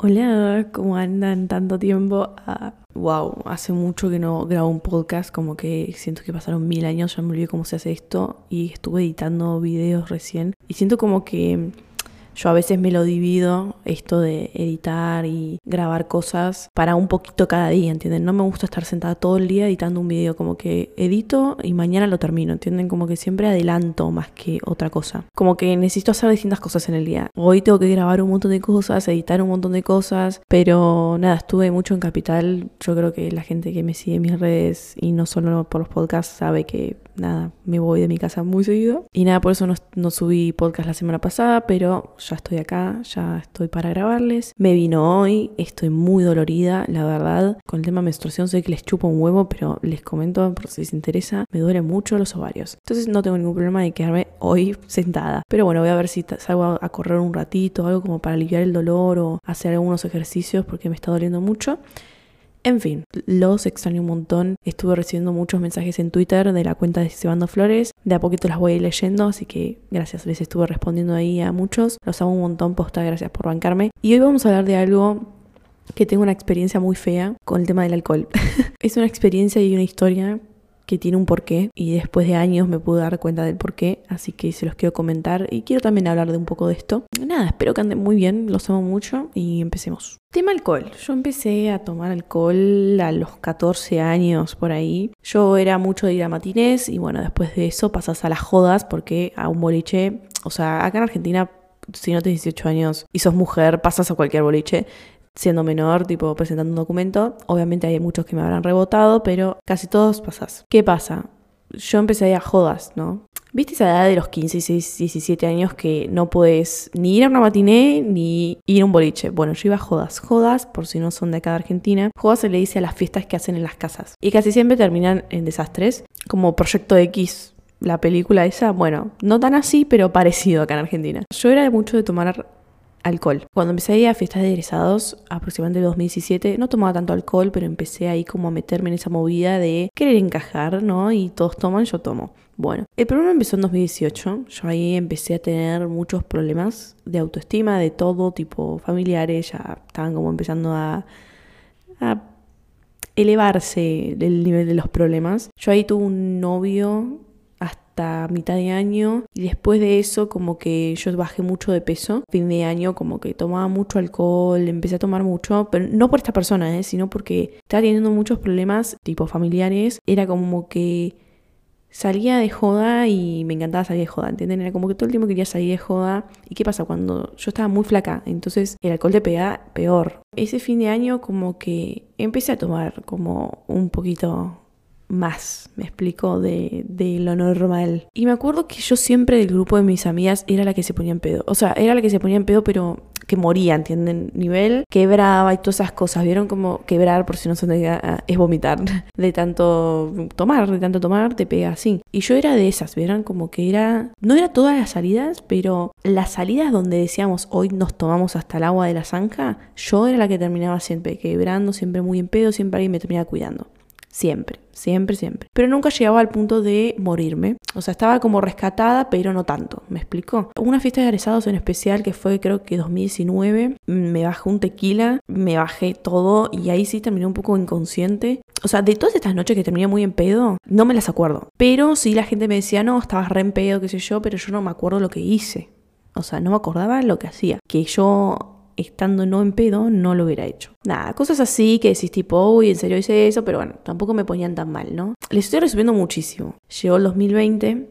Hola, ¿cómo andan tanto tiempo? wow, hace mucho que no grabo un podcast, como que siento que pasaron mil años, ya me olvidé cómo se hace esto y estuve editando videos recién y siento como que yo a veces me lo divido, esto de editar y grabar cosas para un poquito cada día, ¿entienden? No me gusta estar sentada todo el día editando un video, como que edito y mañana lo termino, ¿entienden? Como que siempre adelanto más que otra cosa. Como que necesito hacer distintas cosas en el día. Hoy tengo que grabar un montón de cosas, editar un montón de cosas, pero nada, estuve mucho en Capital. Yo creo que la gente que me sigue en mis redes y no solo por los podcasts sabe que nada, me voy de mi casa muy seguido. Y nada, por eso no, subí podcast la semana pasada, pero ya estoy acá, ya estoy para grabarles. Me vino hoy, estoy muy dolorida, la verdad. Con el tema menstruación sé que les chupo un huevo, pero les comento por si les interesa, me duele mucho los ovarios. Entonces no tengo ningún problema de quedarme hoy sentada. Pero bueno, voy a ver si salgo a correr un ratito, algo como para aliviar el dolor o hacer algunos ejercicios porque me está doliendo mucho. En fin, los extraño un montón. Estuve recibiendo muchos mensajes en Twitter de la cuenta de Cebando Flores. De a poquito las voy a ir leyendo, así que gracias, les estuve respondiendo ahí a muchos. Los amo un montón, posta, gracias por bancarme. Y hoy vamos a hablar de algo que tengo una experiencia muy fea con el tema del alcohol. es una experiencia y una historia que tiene un porqué y después de años me pude dar cuenta del porqué, así que se los quiero comentar y quiero también hablar de un poco de esto. Nada, espero que anden muy bien, los amo mucho y empecemos. Tema alcohol. Yo empecé a tomar alcohol a los 14 años por ahí. Yo era mucho de ir a matinés y bueno, después de eso pasas a las jodas porque a un boliche, o sea, acá en Argentina si no tienes 18 años y sos mujer, pasas a cualquier boliche siendo menor, tipo presentando un documento. Obviamente hay muchos que me habrán rebotado, pero casi todos pasas. ¿Qué pasa? Yo empecé a ir a jodas, ¿no? ¿Viste esa edad de los 15, 16, 17 años que no puedes ni ir a una matiné ni ir a un boliche? Bueno, yo iba a jodas. Jodas, por si no son de acá de Argentina, jodas se le dice a las fiestas que hacen en las casas. Y casi siempre terminan en desastres, como Proyecto X, la película esa. Bueno, no tan así, pero parecido acá en Argentina. Yo era mucho de tomar alcohol. Cuando empecé a ir a fiestas de egresados, aproximadamente en 2017, no tomaba tanto alcohol, pero empecé ahí como a meterme en esa movida de querer encajar, ¿no? Y todos toman, yo tomo. Bueno, el problema empezó en 2018. Yo ahí empecé a tener muchos problemas de autoestima, de todo tipo familiares, ya estaban como empezando a, a elevarse el nivel de los problemas. Yo ahí tuve un novio mitad de año y después de eso como que yo bajé mucho de peso. Fin de año como que tomaba mucho alcohol, empecé a tomar mucho, pero no por esta persona, ¿eh? sino porque estaba teniendo muchos problemas tipo familiares. Era como que salía de joda y me encantaba salir de joda, ¿entienden? Era como que todo el tiempo quería salir de joda. ¿Y qué pasa? Cuando yo estaba muy flaca, entonces el alcohol te pega peor. Ese fin de año como que empecé a tomar como un poquito más, me explico, de, de, lo normal. Y me acuerdo que yo siempre del grupo de mis amigas era la que se ponía en pedo. O sea, era la que se ponía en pedo, pero que moría, ¿entienden? Nivel quebraba y todas esas cosas. ¿Vieron como quebrar, por si no se entiende, es vomitar? De tanto tomar, de tanto tomar, te pega así. Y yo era de esas, ¿vieron? Como que era... No era todas las salidas, pero las salidas donde decíamos hoy nos tomamos hasta el agua de la zanja, yo era la que terminaba siempre quebrando, siempre muy en pedo, siempre alguien me terminaba cuidando. Siempre, siempre, siempre. Pero nunca llegaba al punto de morirme. O sea, estaba como rescatada, pero no tanto. ¿Me explicó? Una fiesta de egresados en especial que fue creo que 2019. Me bajé un tequila, me bajé todo y ahí sí terminé un poco inconsciente. O sea, de todas estas noches que terminé muy en pedo, no me las acuerdo. Pero sí la gente me decía, no, estabas re en pedo, qué sé yo, pero yo no me acuerdo lo que hice. O sea, no me acordaba lo que hacía. Que yo estando no en pedo, no lo hubiera hecho. Nada, cosas así que decís tipo, uy, en serio hice eso, pero bueno, tampoco me ponían tan mal, ¿no? Les estoy resumiendo muchísimo. Llegó el 2020,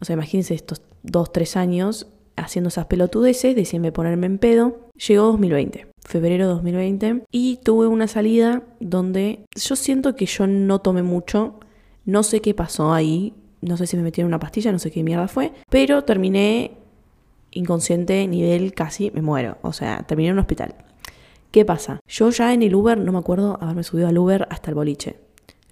o sea, imagínense estos dos, tres años haciendo esas pelotudeces, de siempre ponerme en pedo. Llegó 2020, febrero 2020, y tuve una salida donde yo siento que yo no tomé mucho, no sé qué pasó ahí, no sé si me metieron una pastilla, no sé qué mierda fue, pero terminé inconsciente nivel casi me muero. O sea, terminé en un hospital. ¿Qué pasa? Yo ya en el Uber no me acuerdo haberme subido al Uber hasta el boliche.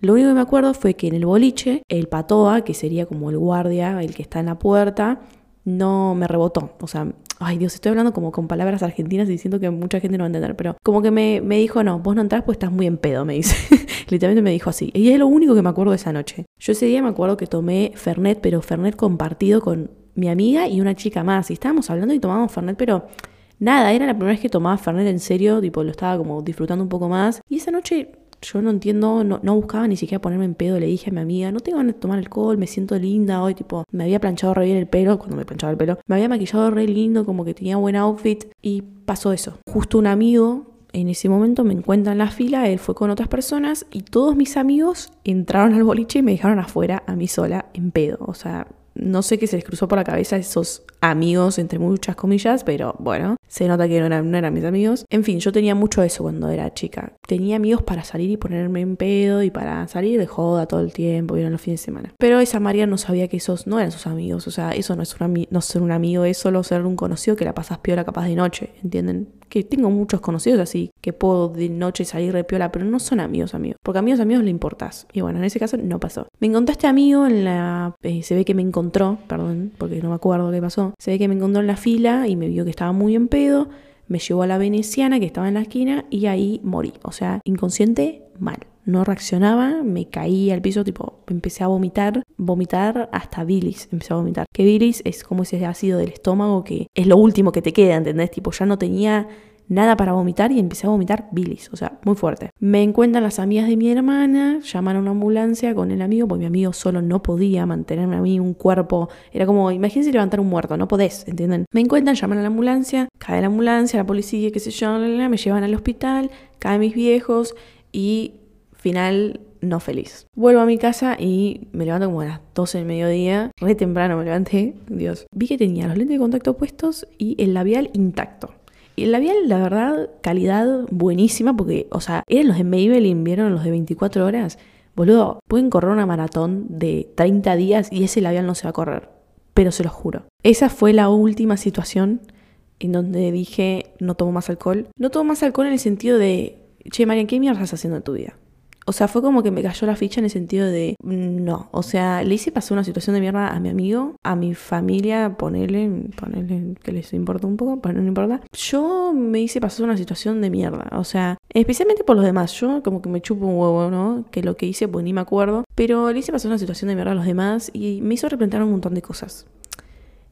Lo único que me acuerdo fue que en el boliche, el patoa, que sería como el guardia, el que está en la puerta, no me rebotó. O sea, ay Dios, estoy hablando como con palabras argentinas y siento que mucha gente no va a entender, pero como que me, dijo, no, vos no entrás pues estás muy en pedo, me dice. Literalmente me dijo así. Y es lo único que me acuerdo de esa noche. Yo ese día me acuerdo que tomé Fernet, pero Fernet compartido con mi amiga y una chica más. Y estábamos hablando y tomábamos Fernet, pero nada, era la primera vez que tomaba Fernet en serio, tipo, lo estaba como disfrutando un poco más. Y esa noche yo no entiendo, no, no, buscaba ni siquiera ponerme en pedo. Le dije a mi amiga, no tengo ganas de tomar alcohol, me siento linda hoy. Tipo, me había planchado re bien el pelo, cuando me planchaba el pelo. Me había maquillado re lindo, como que tenía buen outfit. Y pasó eso. Justo un amigo en ese momento me encuentra en la fila, él fue con otras personas y todos mis amigos entraron al boliche y me dejaron afuera a mí sola en pedo. O sea, no sé qué se les cruzó por la cabeza esos amigos, entre muchas comillas, pero bueno, se nota que no eran, no eran mis amigos. En fin, yo tenía mucho eso cuando era chica. Tenía amigos para salir y ponerme en pedo y para salir de joda todo el tiempo, vieron los fines de semana. Pero esa María no sabía que esos no eran sus amigos, o sea, eso no es un, no ser un amigo, es solo ser un conocido que la pasas piola capaz de noche, ¿entienden? que tengo muchos conocidos así, que puedo de noche salir de piola, pero no son amigos amigos, porque amigos amigos le importás. Y bueno, en ese caso no pasó. Me encontré este amigo en la... Eh, se ve que me encontró, perdón, porque no me acuerdo qué pasó. Se ve que me encontró en la fila y me vio que estaba muy en pedo, me llevó a la veneciana que estaba en la esquina y ahí morí. O sea, inconsciente, mal no reaccionaba, me caí al piso, tipo, empecé a vomitar, vomitar hasta bilis, empecé a vomitar. Que bilis es como ese ácido del estómago que es lo último que te queda, ¿entendés? Tipo, ya no tenía nada para vomitar y empecé a vomitar bilis, o sea, muy fuerte. Me encuentran las amigas de mi hermana, llaman a una ambulancia con el amigo, porque mi amigo solo no podía mantenerme a mí un cuerpo, era como, imagínense levantar un muerto, no podés, ¿entienden? Me encuentran, llaman a la ambulancia, cae la ambulancia, la policía, qué sé yo, me llevan al hospital, caen mis viejos y final no feliz. Vuelvo a mi casa y me levanto como a las 12 del mediodía, re temprano me levanté, Dios. Vi que tenía los lentes de contacto puestos y el labial intacto. Y el labial, la verdad, calidad buenísima porque, o sea, eran los de Maybelline, vieron los de 24 horas. Boludo, pueden correr una maratón de 30 días y ese labial no se va a correr. Pero se lo juro. Esa fue la última situación en donde dije, no tomo más alcohol. No tomo más alcohol en el sentido de, che, Marian, ¿qué mierda estás haciendo en tu vida? O sea, fue como que me cayó la ficha en el sentido de no. O sea, le hice pasar una situación de mierda a mi amigo, a mi familia, ponerle, ponerle que les importa un poco, pero no importa. Yo me hice pasar una situación de mierda. O sea, especialmente por los demás. Yo como que me chupo un huevo, ¿no? Que lo que hice, pues ni me acuerdo. Pero le hice pasar una situación de mierda a los demás y me hizo replantear un montón de cosas.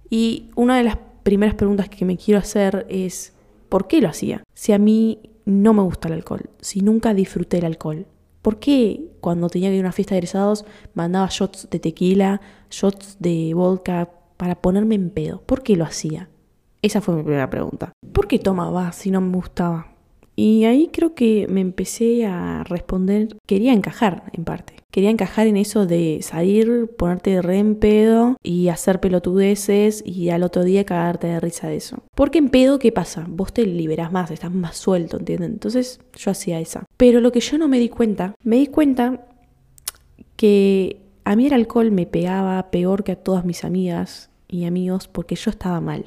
Y una de las primeras preguntas que me quiero hacer es, ¿por qué lo hacía? Si a mí no me gusta el alcohol, si nunca disfruté el alcohol, ¿Por qué cuando tenía que ir a una fiesta de egresados mandaba shots de tequila, shots de vodka para ponerme en pedo? ¿Por qué lo hacía? Esa fue mi primera pregunta. ¿Por qué tomaba si no me gustaba? Y ahí creo que me empecé a responder, quería encajar en parte. Quería encajar en eso de salir, ponerte re en pedo y hacer pelotudeces y al otro día cagarte de risa de eso. Porque en pedo, ¿qué pasa? Vos te liberas más, estás más suelto, ¿entienden? Entonces yo hacía esa. Pero lo que yo no me di cuenta, me di cuenta que a mí el alcohol me pegaba peor que a todas mis amigas y amigos porque yo estaba mal.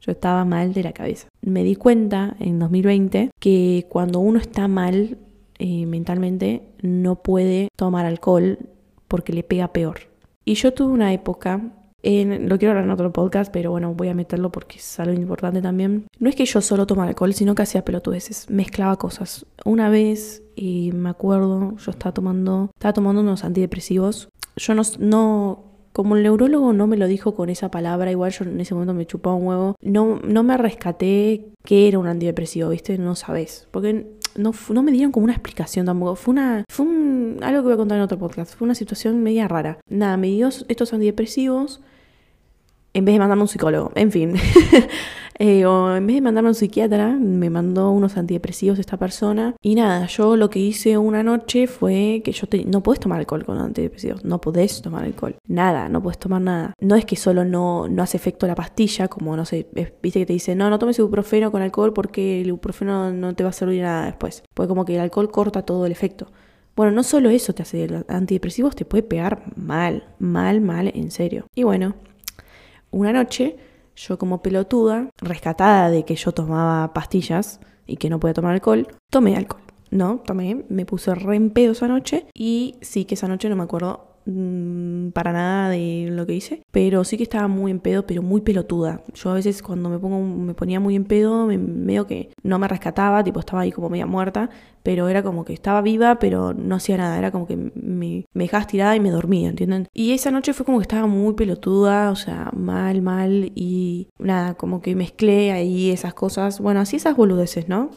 Yo estaba mal de la cabeza. Me di cuenta en 2020 que cuando uno está mal eh, mentalmente no puede tomar alcohol porque le pega peor. Y yo tuve una época, lo quiero hablar en otro podcast, pero bueno, voy a meterlo porque es algo importante también. No es que yo solo tomara alcohol, sino que hacía pelotudeces, mezclaba cosas. Una vez, y me acuerdo, yo estaba tomando, estaba tomando unos antidepresivos. Yo no, no como el neurólogo no me lo dijo con esa palabra, igual yo en ese momento me chupaba un huevo, no, no me rescaté que era un antidepresivo, ¿viste? No sabes. Porque no, no me dieron como una explicación tampoco. Fue una. Fue un, algo que voy a contar en otro podcast. Fue una situación media rara. Nada, me dio estos antidepresivos en vez de mandarme a un psicólogo. En fin. Eh, en vez de mandarme a un psiquiatra, me mandó unos antidepresivos esta persona. Y nada, yo lo que hice una noche fue que yo te, no puedes tomar alcohol con antidepresivos. No podés tomar alcohol. Nada, no puedes tomar nada. No es que solo no, no hace efecto la pastilla, como no sé, viste que te dice, no, no tomes ibuprofeno con alcohol porque el ibuprofeno no te va a servir nada después. Porque como que el alcohol corta todo el efecto. Bueno, no solo eso te hace, el antidepresivos te puede pegar mal, mal, mal, en serio. Y bueno, una noche yo como pelotuda, rescatada de que yo tomaba pastillas y que no podía tomar alcohol, tomé alcohol. No, tomé, me puse re en pedo esa noche y sí que esa noche no me acuerdo mm, para nada de lo que hice, pero sí que estaba muy en pedo, pero muy pelotuda. Yo a veces cuando me pongo me ponía muy en pedo, me, que no me rescataba, tipo estaba ahí como media muerta, pero era como que estaba viva, pero no hacía nada, era como que me, me dejaba estirada y me dormía, ¿entienden? Y esa noche fue como que estaba muy pelotuda, o sea, mal, mal, y nada, como que mezclé ahí esas cosas, bueno, así esas boludeces, ¿no?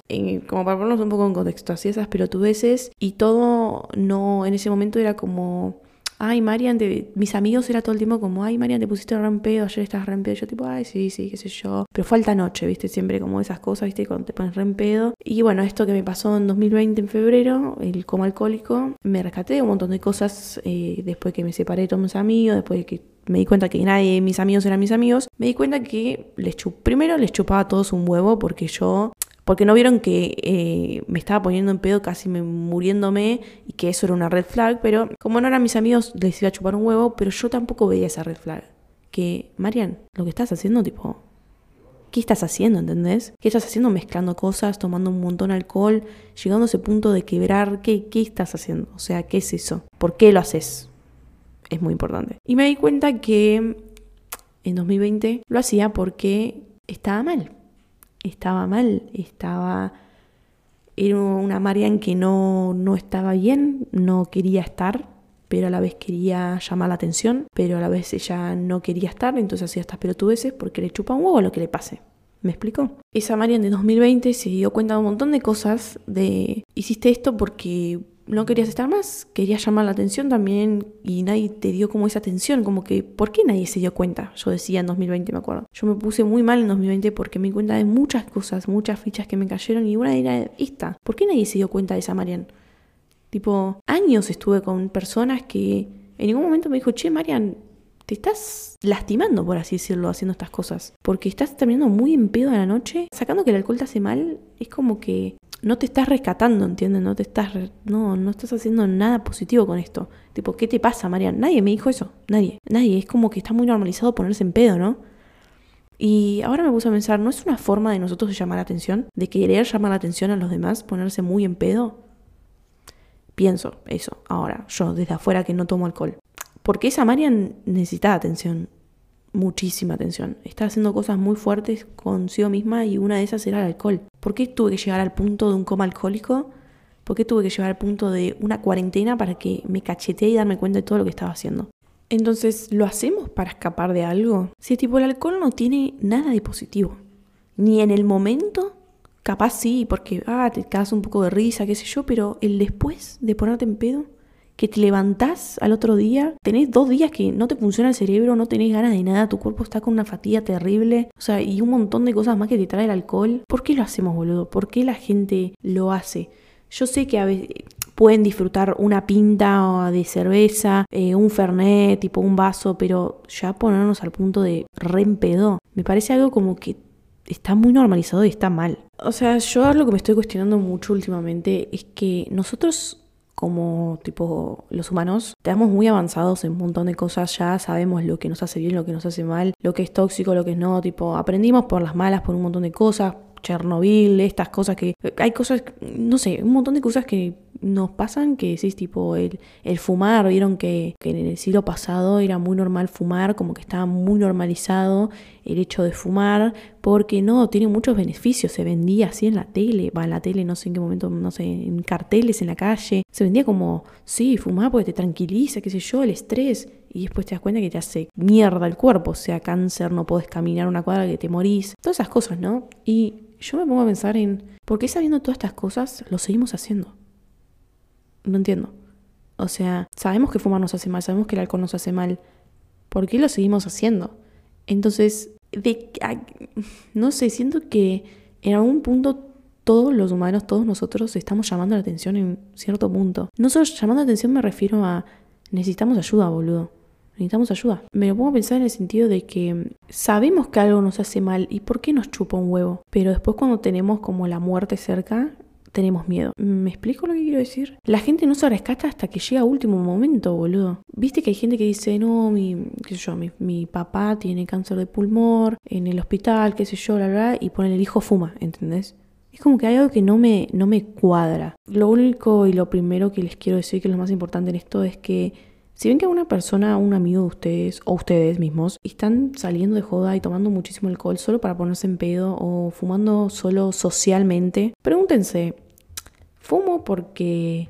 como para ponernos un poco en contexto, así esas pelotudeces, y todo no, en ese momento era como ay, Marian, mis amigos era todo el tiempo como, ay, Marian, te pusiste re pedo, ayer estás re pedo. Yo tipo, ay, sí, sí, qué sé yo. Pero falta noche, viste, siempre como esas cosas, viste, cuando te pones re pedo. Y bueno, esto que me pasó en 2020 en febrero, el coma alcohólico, me rescaté un montón de cosas eh, después que me separé de todos mis amigos, después de que me di cuenta que nadie de mis amigos eran mis amigos, me di cuenta que les primero les chupaba a todos un huevo porque yo porque no vieron que eh, me estaba poniendo en pedo, casi me, muriéndome, y que eso era una red flag, pero como no eran mis amigos, les iba a chupar un huevo, pero yo tampoco veía esa red flag. Que, Marian, lo que estás haciendo, tipo, ¿qué estás haciendo, entendés? ¿Qué estás haciendo mezclando cosas, tomando un montón de alcohol, llegando a ese punto de quebrar? ¿Qué, ¿Qué estás haciendo? O sea, ¿qué es eso? ¿Por qué lo haces? Es muy importante. Y me di cuenta que en 2020 lo hacía porque estaba mal estaba mal, estaba... Era una Marian que no, no estaba bien, no quería estar, pero a la vez quería llamar la atención, pero a la vez ella no quería estar, entonces hacía estas pelotudeces porque le chupa un huevo lo que le pase. ¿Me explico? Esa Marian de 2020 se dio cuenta de un montón de cosas, de hiciste esto porque no querías estar más, querías llamar la atención también y nadie te dio como esa atención, como que, ¿por qué nadie se dio cuenta? Yo decía en 2020, me acuerdo. Yo me puse muy mal en 2020 porque me di cuenta de muchas cosas, muchas fichas que me cayeron y una era esta. ¿Por qué nadie se dio cuenta de esa Marian? Tipo, años estuve con personas que en ningún momento me dijo, che, Marian, te estás lastimando, por así decirlo, haciendo estas cosas. Porque estás terminando muy en pedo a la noche. Sacando que el alcohol te hace mal, es como que no te estás rescatando, ¿entiendes? No te estás, no, no estás haciendo nada positivo con esto. Tipo, ¿qué te pasa, Marian? Nadie me dijo eso, nadie, nadie. Es como que está muy normalizado ponerse en pedo, ¿no? Y ahora me puse a pensar, ¿no es una forma de nosotros de llamar la atención? De querer llamar la atención a los demás, ponerse muy en pedo. Pienso eso, ahora, yo, desde afuera que no tomo alcohol. Porque esa Marian necesitaba atención, muchísima atención. Estaba haciendo cosas muy fuertes consigo misma y una de esas era el alcohol. ¿Por qué tuve que llegar al punto de un coma alcohólico? ¿Por qué tuve que llegar al punto de una cuarentena para que me cachetee y darme cuenta de todo lo que estaba haciendo? Entonces, ¿lo hacemos para escapar de algo? Si tipo el alcohol no tiene nada de positivo, ni en el momento, capaz sí, porque ah, te cagas un poco de risa, qué sé yo, pero el después de ponerte en pedo, que te levantás al otro día, tenés dos días que no te funciona el cerebro, no tenés ganas de nada, tu cuerpo está con una fatiga terrible, o sea, y un montón de cosas más que te trae el alcohol. ¿Por qué lo hacemos, boludo? ¿Por qué la gente lo hace? Yo sé que a veces pueden disfrutar una pinta de cerveza, eh, un fernet, tipo un vaso, pero ya ponernos al punto de reempedo, me parece algo como que está muy normalizado y está mal. O sea, yo lo que me estoy cuestionando mucho últimamente es que nosotros como tipo los humanos, estamos muy avanzados en un montón de cosas ya, sabemos lo que nos hace bien, lo que nos hace mal, lo que es tóxico, lo que es no, tipo aprendimos por las malas por un montón de cosas, Chernobyl, estas cosas que hay cosas, no sé, un montón de cosas que nos pasan que es tipo el, el fumar, vieron que, que, en el siglo pasado era muy normal fumar, como que estaba muy normalizado el hecho de fumar, porque no, tiene muchos beneficios, se vendía así en la tele, va en la tele, no sé en qué momento, no sé, en carteles en la calle, se vendía como, sí, fumar porque te tranquiliza, qué sé yo, el estrés, y después te das cuenta que te hace mierda el cuerpo, o sea, cáncer, no puedes caminar una cuadra que te morís, todas esas cosas, ¿no? Y yo me pongo a pensar en, ¿por qué sabiendo todas estas cosas lo seguimos haciendo? No entiendo. O sea, sabemos que fumar nos hace mal, sabemos que el alcohol nos hace mal. ¿Por qué lo seguimos haciendo? Entonces, de, no sé, siento que en algún punto todos los humanos, todos nosotros estamos llamando la atención en cierto punto. No solo llamando la atención me refiero a necesitamos ayuda, boludo. Necesitamos ayuda. Me lo pongo a pensar en el sentido de que sabemos que algo nos hace mal y por qué nos chupa un huevo. Pero después cuando tenemos como la muerte cerca, tenemos miedo. ¿Me explico lo que quiero decir? La gente no se rescata hasta que llega último momento, boludo. Viste que hay gente que dice, no, mi, qué sé yo, mi, papá tiene cáncer de pulmón en el hospital, qué sé yo, bla, bla, y pone el hijo fuma, ¿entendés? Es como que hay algo que no me, no me cuadra. Lo único y lo primero que les quiero decir, que es lo más importante en esto, es que Si ven que una persona, un amigo de ustedes o ustedes mismos están saliendo de joda y tomando muchísimo alcohol solo para ponerse en pedo o fumando solo socialmente, pregúntense, ¿fumo porque...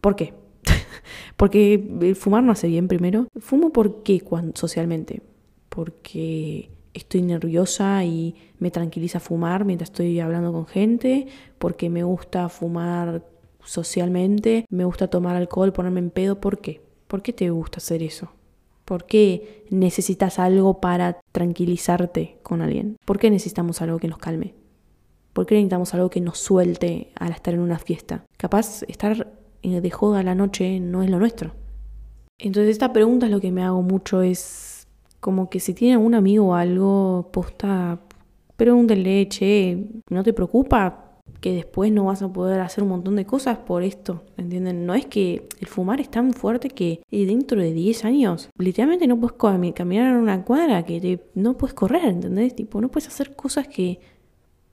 ¿Por qué? porque fumar no hace bien primero. ¿Fumo por qué socialmente? Porque estoy nerviosa y me tranquiliza fumar mientras estoy hablando con gente, porque me gusta fumar socialmente, me gusta tomar alcohol, ponerme en pedo, ¿por qué? ¿Por qué te gusta hacer eso? ¿Por qué necesitas algo para tranquilizarte con alguien? ¿Por qué necesitamos algo que nos calme? ¿Por qué necesitamos algo que nos suelte al estar en una fiesta? Capaz estar de joda la noche no es lo nuestro. Entonces esta pregunta es lo que me hago mucho, es como que si tiene un amigo o algo, posta, pregúntenle, che, ¿no te preocupa que después no vas a poder hacer un montón de cosas por esto, ¿entienden? No es que el fumar es tan fuerte que dentro de 10 años literalmente no puedes caminar en una cuadra, que no puedes correr, ¿entendés? Tipo, no puedes hacer cosas que,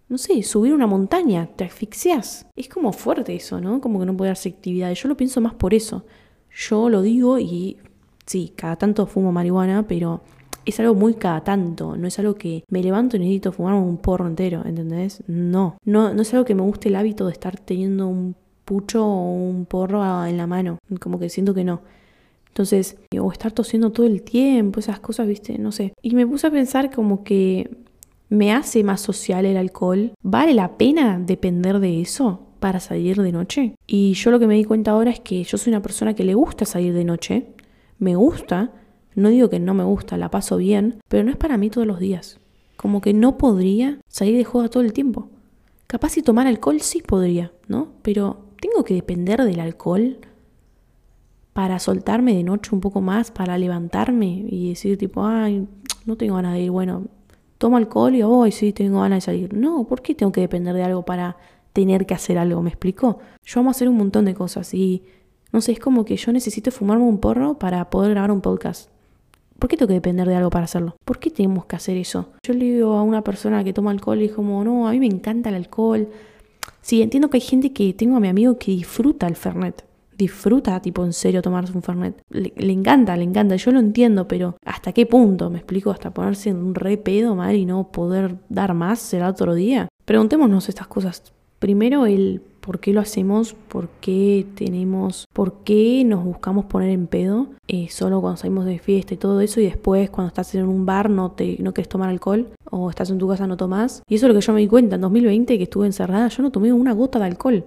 no sé, subir una montaña, te asfixias. Es como fuerte eso, ¿no? Como que no puedes hacer actividades. Yo lo pienso más por eso. Yo lo digo y sí, cada tanto fumo marihuana, pero es algo muy cada tanto, no es algo que me levanto y necesito fumar un porro entero, ¿entendés? No, no, no es algo que me guste el hábito de estar teniendo un pucho o un porro en la mano, como que siento que no. Entonces, o estar tosiendo todo el tiempo, esas cosas, viste, no sé. Y me puse a pensar como que me hace más social el alcohol. ¿Vale la pena depender de eso para salir de noche? Y yo lo que me di cuenta ahora es que yo soy una persona que le gusta salir de noche, me gusta, no digo que no me gusta, la paso bien, pero no es para mí todos los días. Como que no podría salir de joda todo el tiempo. Capaz si tomar alcohol sí podría, ¿no? Pero tengo que depender del alcohol para soltarme de noche un poco más, para levantarme y decir tipo, ay, no tengo ganas de ir, bueno, tomo alcohol y hoy sí tengo ganas de salir. No, ¿por qué tengo que depender de algo para tener que hacer algo? ¿Me explico? Yo vamos a hacer un montón de cosas y no sé, es como que yo necesito fumarme un porro para poder grabar un podcast. ¿Por qué tengo que depender de algo para hacerlo? ¿Por qué tenemos que hacer eso? Yo le digo a una persona que toma alcohol y como, no, a mí me encanta el alcohol. Sí, entiendo que hay gente que tengo a mi amigo que disfruta el Fernet. Disfruta, tipo, en serio tomarse un Fernet. Le, encanta, le encanta. Yo lo entiendo, pero ¿hasta qué punto? ¿Me explico? ¿Hasta ponerse en un re pedo mal y no poder dar más será otro día? Preguntémonos estas cosas. Primero, el por qué lo hacemos, por qué tenemos, por qué nos buscamos poner en pedo eh, solo cuando salimos de fiesta y todo eso y después cuando estás en un bar no, te, no quieres tomar alcohol o estás en tu casa no tomas. Y eso es lo que yo me di cuenta en 2020 que estuve encerrada, yo no tomé una gota de alcohol.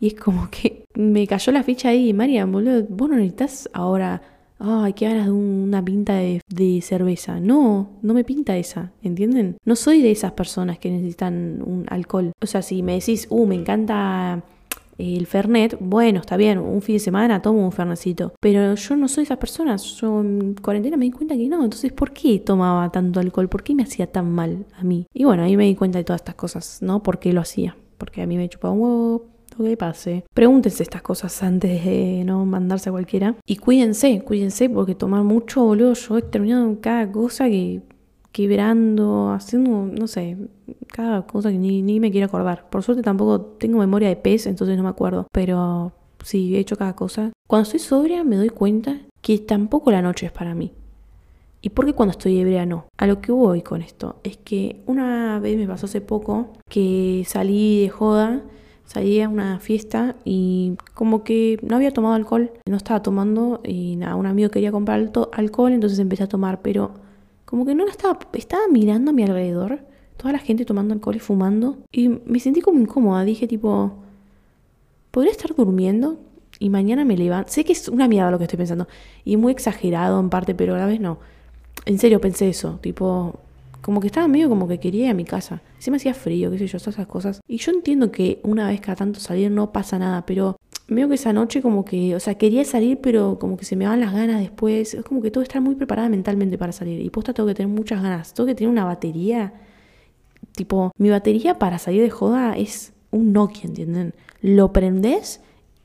Y es como que me cayó la ficha ahí, María, boludo, vos no necesitas ahora ay, qué ganas de una pinta de, cerveza. No, no me pinta esa, ¿entienden? No soy de esas personas que necesitan un alcohol. O sea, si me decís, uh, me encanta el Fernet, bueno, está bien, un fin de semana tomo un Fernecito. Pero yo no soy de esas personas. Yo en cuarentena me di cuenta que no. Entonces, ¿por qué tomaba tanto alcohol? ¿Por qué me hacía tan mal a mí? Y bueno, ahí me di cuenta de todas estas cosas, ¿no? ¿Por qué lo hacía? Porque a mí me chupaba un huevo, que pase. Pregúntense estas cosas antes de no mandarse a cualquiera. Y cuídense, cuídense, porque tomar mucho, boludo, yo he terminado cada cosa que quebrando, haciendo, no sé, cada cosa que ni, ni me quiero acordar. Por suerte tampoco tengo memoria de pez, entonces no me acuerdo. Pero sí, he hecho cada cosa. Cuando estoy sobria me doy cuenta que tampoco la noche es para mí. ¿Y por qué cuando estoy ebria no? A lo que voy con esto es que una vez me pasó hace poco que salí de joda salí a una fiesta y como que no había tomado alcohol, no estaba tomando y nada, un amigo quería comprar alcohol, entonces empecé a tomar, pero como que no estaba, estaba mirando a mi alrededor, toda la gente tomando alcohol y fumando y me sentí como incómoda, dije tipo, ¿podría estar durmiendo? Y mañana me levanto. Sé que es una mierda lo que estoy pensando. Y muy exagerado en parte, pero a la vez no. En serio pensé eso. Tipo, como que estaba medio como que quería ir a mi casa. Se me hacía frío, qué sé yo, todas esas cosas. Y yo entiendo que una vez cada tanto salir no pasa nada, pero veo que esa noche como que, o sea, quería salir, pero como que se me van las ganas después. Es como que todo estar muy preparada mentalmente para salir. Y posta tengo que tener muchas ganas. Tengo que tener una batería. Tipo, mi batería para salir de joda es un Nokia, ¿entienden? Lo prendes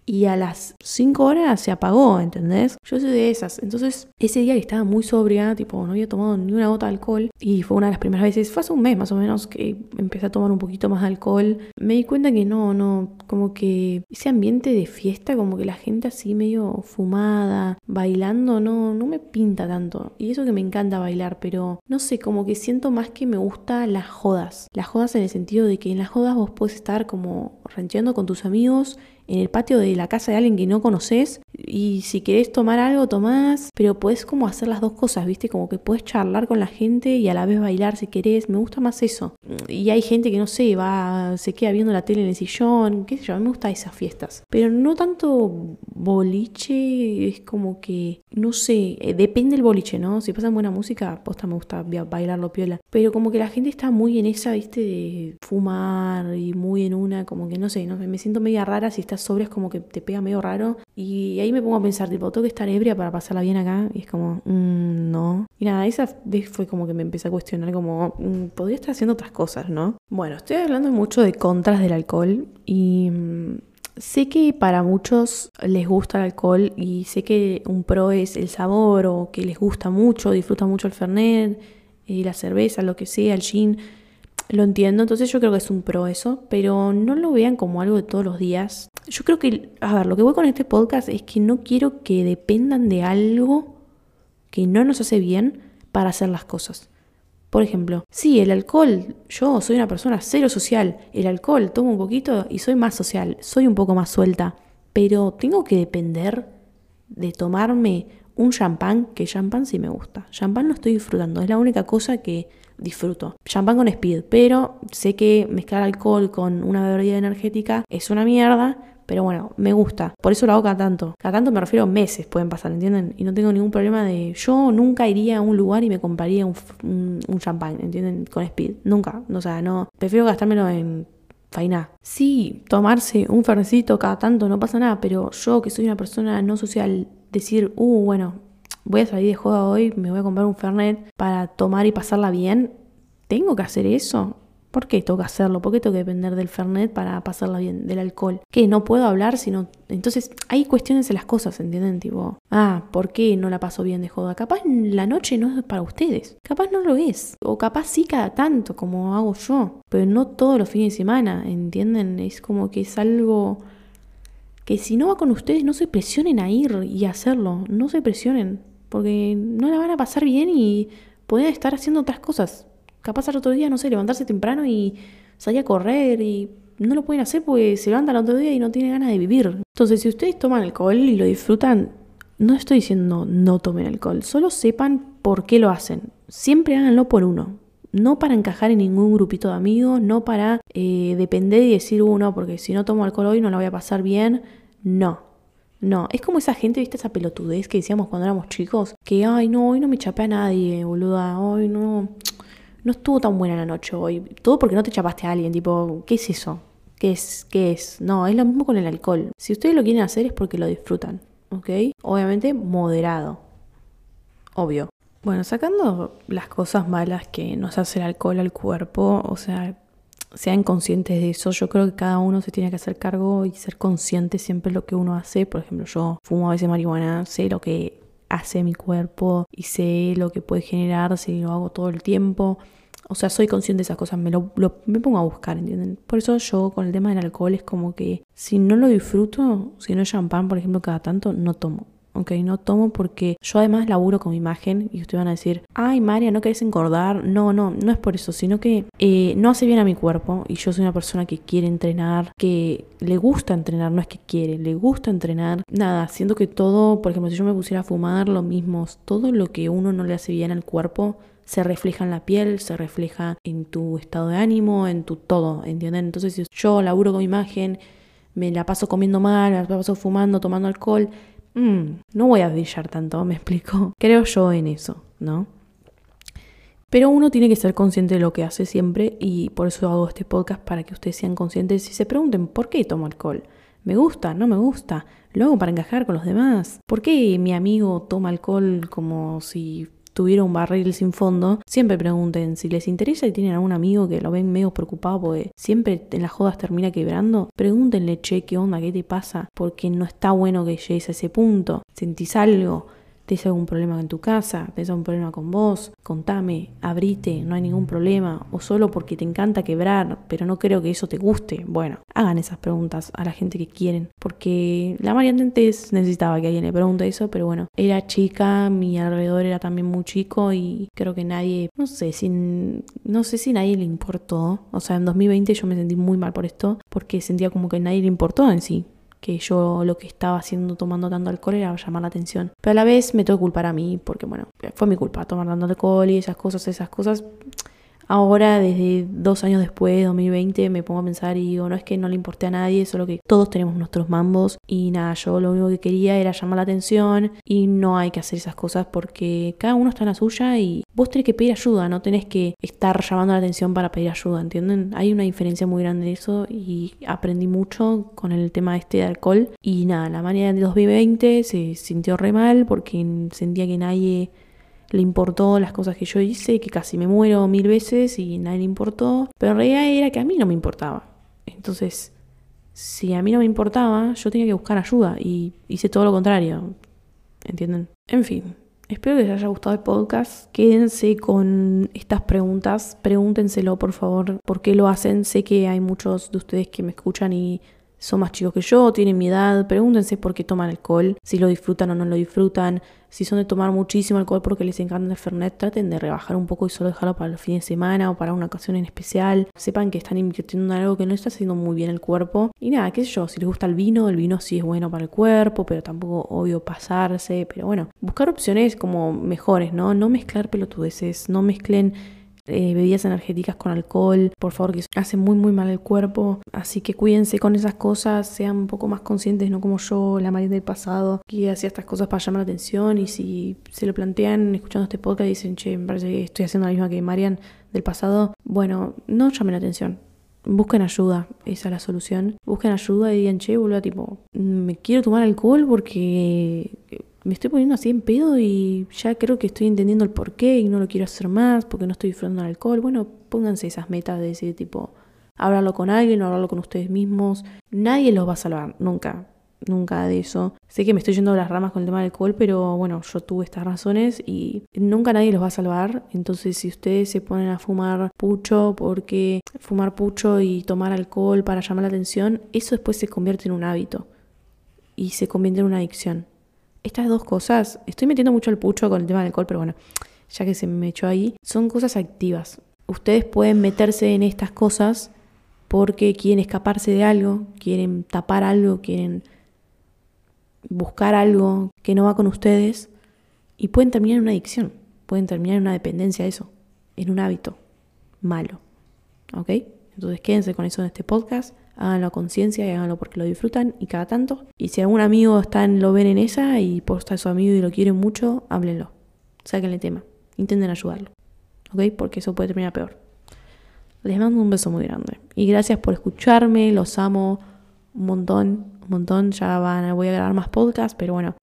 y a las 5 horas se apagó, ¿entendés? Yo soy de esas. Entonces, ese día que estaba muy sobria, tipo, no había tomado ni una gota de alcohol y fue una de las primeras veces, fue hace un mes más o menos que empecé a tomar un poquito más de alcohol, me di cuenta que no, no, como que ese ambiente de fiesta, como que la gente así medio fumada, bailando, no, no me pinta tanto. Y eso que me encanta bailar, pero no sé, como que siento más que me gusta las jodas. Las jodas en el sentido de que en las jodas vos puedes estar como rancheando con tus amigos en el patio de la casa de alguien que no conoces y si querés tomar algo tomás, pero puedes como hacer las dos cosas, ¿viste? Como que puedes charlar con la gente y a la vez bailar si querés, me gusta más eso. Y hay gente que no sé, va se queda viendo la tele en el sillón, qué sé yo, a mí me gustan esas fiestas. Pero no tanto boliche, es como que no sé, eh, depende del boliche, ¿no? Si pasan buena música, posta me gusta bailarlo piola, pero como que la gente está muy en esa, ¿viste? de fumar y muy en una como que no sé, no me siento media rara si estás sobria es como que te pega medio raro y ahí me pongo a pensar, tipo, tengo que estar ebria para pasarla bien acá. Y es como, mmm, no. Y nada, esa vez fue como que me empecé a cuestionar, como, mm, podría estar haciendo otras cosas, ¿no? Bueno, estoy hablando mucho de contras del alcohol y. Mm, sé que para muchos les gusta el alcohol y sé que un pro es el sabor o que les gusta mucho, disfrutan mucho el fernet, y la cerveza, lo que sea, el gin. Lo entiendo, entonces yo creo que es un pro eso, pero no lo vean como algo de todos los días. Yo creo que, a ver, lo que voy con este podcast es que no quiero que dependan de algo que no nos hace bien para hacer las cosas. Por ejemplo, sí, el alcohol, yo soy una persona cero social, el alcohol tomo un poquito y soy más social, soy un poco más suelta, pero tengo que depender de tomarme un champán, que champán sí me gusta. Champán no estoy disfrutando, es la única cosa que disfruto. Champán con speed, pero sé que mezclar alcohol con una bebida energética es una mierda, pero bueno, me gusta. Por eso lo hago cada tanto. Cada tanto me refiero a meses, pueden pasar, ¿entienden? Y no tengo ningún problema de. Yo nunca iría a un lugar y me compraría un, un, champán, ¿entienden? Con speed. Nunca. O sea, no. Prefiero gastármelo en faina. Sí, tomarse un fernecito cada tanto no pasa nada, pero yo que soy una persona no social, decir, uh, bueno, voy a salir de joda hoy, me voy a comprar un Fernet para tomar y pasarla bien, ¿tengo que hacer eso? ¿Por qué tengo que hacerlo? ¿Por qué tengo que depender del Fernet para pasarla bien, del alcohol? ¿Qué? No puedo hablar, sino... Entonces, hay cuestiones en las cosas, ¿entienden? Tipo, ah, ¿por qué no la paso bien de joda? Capaz la noche no es para ustedes. Capaz no lo es. O capaz sí cada tanto, como hago yo. Pero no todos los fines de semana, ¿entienden? Es como que es algo que si no va con ustedes, no se presionen a ir y hacerlo. No se presionen porque no la van a pasar bien y pueden estar haciendo otras cosas. Capaz al otro día, no sé, levantarse temprano y salir a correr y no lo pueden hacer porque se levantan al otro día y no tienen ganas de vivir. Entonces, si ustedes toman alcohol y lo disfrutan, no estoy diciendo no tomen alcohol, solo sepan por qué lo hacen. Siempre háganlo por uno. No para encajar en ningún grupito de amigos, no para eh, depender y decir uno, porque si no tomo alcohol hoy no la voy a pasar bien. No, no, es como esa gente, ¿viste? Esa pelotudez que decíamos cuando éramos chicos. Que, ay, no, hoy no me chapé a nadie, boluda. Hoy no. No estuvo tan buena la noche hoy. Todo porque no te chapaste a alguien. Tipo, ¿qué es eso? ¿Qué es? ¿Qué es? No, es lo mismo con el alcohol. Si ustedes lo quieren hacer es porque lo disfrutan. ¿Ok? Obviamente moderado. Obvio. Bueno, sacando las cosas malas que nos hace el alcohol al cuerpo, o sea, sean conscientes de eso. Yo creo que cada uno se tiene que hacer cargo y ser consciente siempre de lo que uno hace. Por ejemplo, yo fumo a veces marihuana, sé lo que hace mi cuerpo y sé lo que puede generar si lo hago todo el tiempo. O sea, soy consciente de esas cosas, me, lo, me pongo a buscar, ¿entienden? Por eso yo con el tema del alcohol es como que si no lo disfruto, si no es champán, por ejemplo, cada tanto, no tomo ok, no tomo porque yo además laburo con mi imagen y ustedes van a decir, ay María, no querés engordar. No, no, no es por eso, sino que eh, no hace bien a mi cuerpo y yo soy una persona que quiere entrenar, que le gusta entrenar, no es que quiere, le gusta entrenar. Nada, siento que todo, por ejemplo, si yo me pusiera a fumar, lo mismo, todo lo que uno no le hace bien al cuerpo se refleja en la piel, se refleja en tu estado de ánimo, en tu todo, ¿entienden? Entonces, si yo laburo con mi imagen, me la paso comiendo mal, me la paso fumando, tomando alcohol, Mm, no voy a brillar tanto, me explico. Creo yo en eso, ¿no? Pero uno tiene que ser consciente de lo que hace siempre y por eso hago este podcast para que ustedes sean conscientes y se pregunten por qué tomo alcohol. ¿Me gusta? ¿No me gusta? ¿Lo hago para encajar con los demás? ¿Por qué mi amigo toma alcohol como si tuviera un barril sin fondo, siempre pregunten si les interesa y tienen algún amigo que lo ven medio preocupado porque siempre en las jodas termina quebrando, pregúntenle, che, ¿qué onda? ¿Qué te pasa? Porque no está bueno que llegues a ese punto. ¿Sentís algo? ¿Tienes algún problema en tu casa? ¿Tienes algún problema con vos? Contame, abrite, no hay ningún problema. O solo porque te encanta quebrar, pero no creo que eso te guste. Bueno, hagan esas preguntas a la gente que quieren. Porque la María antes necesitaba que alguien le pregunte eso, pero bueno, era chica, mi alrededor era también muy chico y creo que nadie, no sé si, no sé si nadie le importó. O sea, en 2020 yo me sentí muy mal por esto, porque sentía como que nadie le importó en sí yo lo que estaba haciendo tomando tanto alcohol era llamar la atención. Pero a la vez me tengo que culpar a mí, porque bueno, fue mi culpa tomar tanto alcohol y esas cosas, esas cosas Ahora, desde dos años después, 2020, me pongo a pensar y digo, no es que no le importe a nadie, solo que todos tenemos nuestros mambos y nada, yo lo único que quería era llamar la atención y no hay que hacer esas cosas porque cada uno está en la suya y vos tenés que pedir ayuda, no tenés que estar llamando la atención para pedir ayuda, ¿entienden? Hay una diferencia muy grande en eso y aprendí mucho con el tema este de alcohol y nada, la manera de 2020 se sintió re mal porque sentía que nadie le importó las cosas que yo hice, que casi me muero mil veces y nadie le importó, pero en realidad era que a mí no me importaba. Entonces, si a mí no me importaba, yo tenía que buscar ayuda y hice todo lo contrario. ¿Entienden? En fin, espero que les haya gustado el podcast. Quédense con estas preguntas, pregúntenselo por favor, por qué lo hacen. Sé que hay muchos de ustedes que me escuchan y son más chicos que yo, tienen mi edad, pregúntense por qué toman alcohol, si lo disfrutan o no lo disfrutan, si son de tomar muchísimo alcohol porque les encanta el Fernet, traten de rebajar un poco y solo dejarlo para los fines de semana o para una ocasión en especial. Sepan que están invirtiendo en algo que no está haciendo muy bien el cuerpo. Y nada, qué sé yo, si les gusta el vino, el vino sí es bueno para el cuerpo, pero tampoco obvio pasarse. Pero bueno, buscar opciones como mejores, ¿no? No mezclar pelotudeces, no mezclen eh, bebidas energéticas con alcohol, por favor, que hace muy muy mal el cuerpo. Así que cuídense con esas cosas, sean un poco más conscientes, no como yo, la María del pasado, que hacía estas cosas para llamar la atención. Y si se lo plantean escuchando este podcast y dicen, che, me parece que estoy haciendo la misma que Marian del pasado, bueno, no llamen la atención. Busquen ayuda, esa es la solución. Busquen ayuda y digan, che, boludo, tipo, me quiero tomar alcohol porque me estoy poniendo así en pedo y ya creo que estoy entendiendo el por qué y no lo quiero hacer más porque no estoy disfrutando del alcohol. Bueno, pónganse esas metas de ese tipo, hablarlo con alguien o hablarlo con ustedes mismos. Nadie los va a salvar, nunca, nunca de eso. Sé que me estoy yendo a las ramas con el tema del alcohol, pero bueno, yo tuve estas razones y nunca nadie los va a salvar. Entonces, si ustedes se ponen a fumar pucho porque fumar pucho y tomar alcohol para llamar la atención, eso después se convierte en un hábito y se convierte en una adicción estas dos cosas, estoy metiendo mucho el pucho con el tema del alcohol, pero bueno, ya que se me echó ahí, son cosas activas. Ustedes pueden meterse en estas cosas porque quieren escaparse de algo, quieren tapar algo, quieren buscar algo que no va con ustedes y pueden terminar en una adicción, pueden terminar en una dependencia de eso, en un hábito malo. ¿Ok? Entonces quédense con eso en este podcast háganlo a conciencia y háganlo porque lo disfrutan y cada tanto. Y si algún amigo está en, lo ven en esa y posta a su amigo y lo quieren mucho, háblenlo. Sáquenle tema. Intenten ayudarlo. ¿Ok? Porque eso puede terminar peor. Les mando un beso muy grande. Y gracias por escucharme. Los amo un montón. Un montón. Ya van, voy a grabar más podcasts. Pero bueno,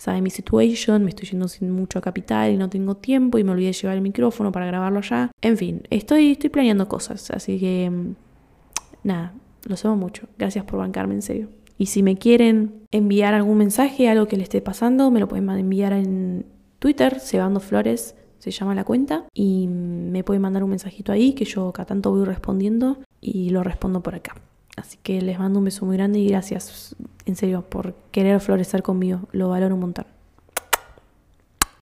saben mi situation. Me estoy yendo sin mucho capital y no tengo tiempo. Y me olvidé llevar el micrófono para grabarlo allá. En fin, estoy, estoy planeando cosas. Así que... Mm, nada, los amo mucho. Gracias por bancarme, en serio. Y si me quieren enviar algún mensaje, algo que le esté pasando, me lo pueden enviar en Twitter, Cebando Flores, se llama la cuenta. Y me pueden mandar un mensajito ahí que yo acá tanto voy respondiendo y lo respondo por acá. Así que les mando un beso muy grande y gracias, en serio, por querer florecer conmigo. Lo valoro un montón.